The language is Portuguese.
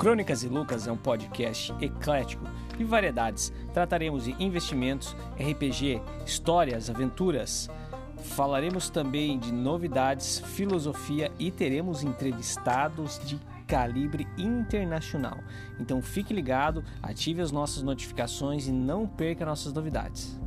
Crônicas e Lucas é um podcast eclético de variedades. Trataremos de investimentos, RPG, histórias, aventuras. Falaremos também de novidades, filosofia e teremos entrevistados de calibre internacional. Então fique ligado, ative as nossas notificações e não perca nossas novidades.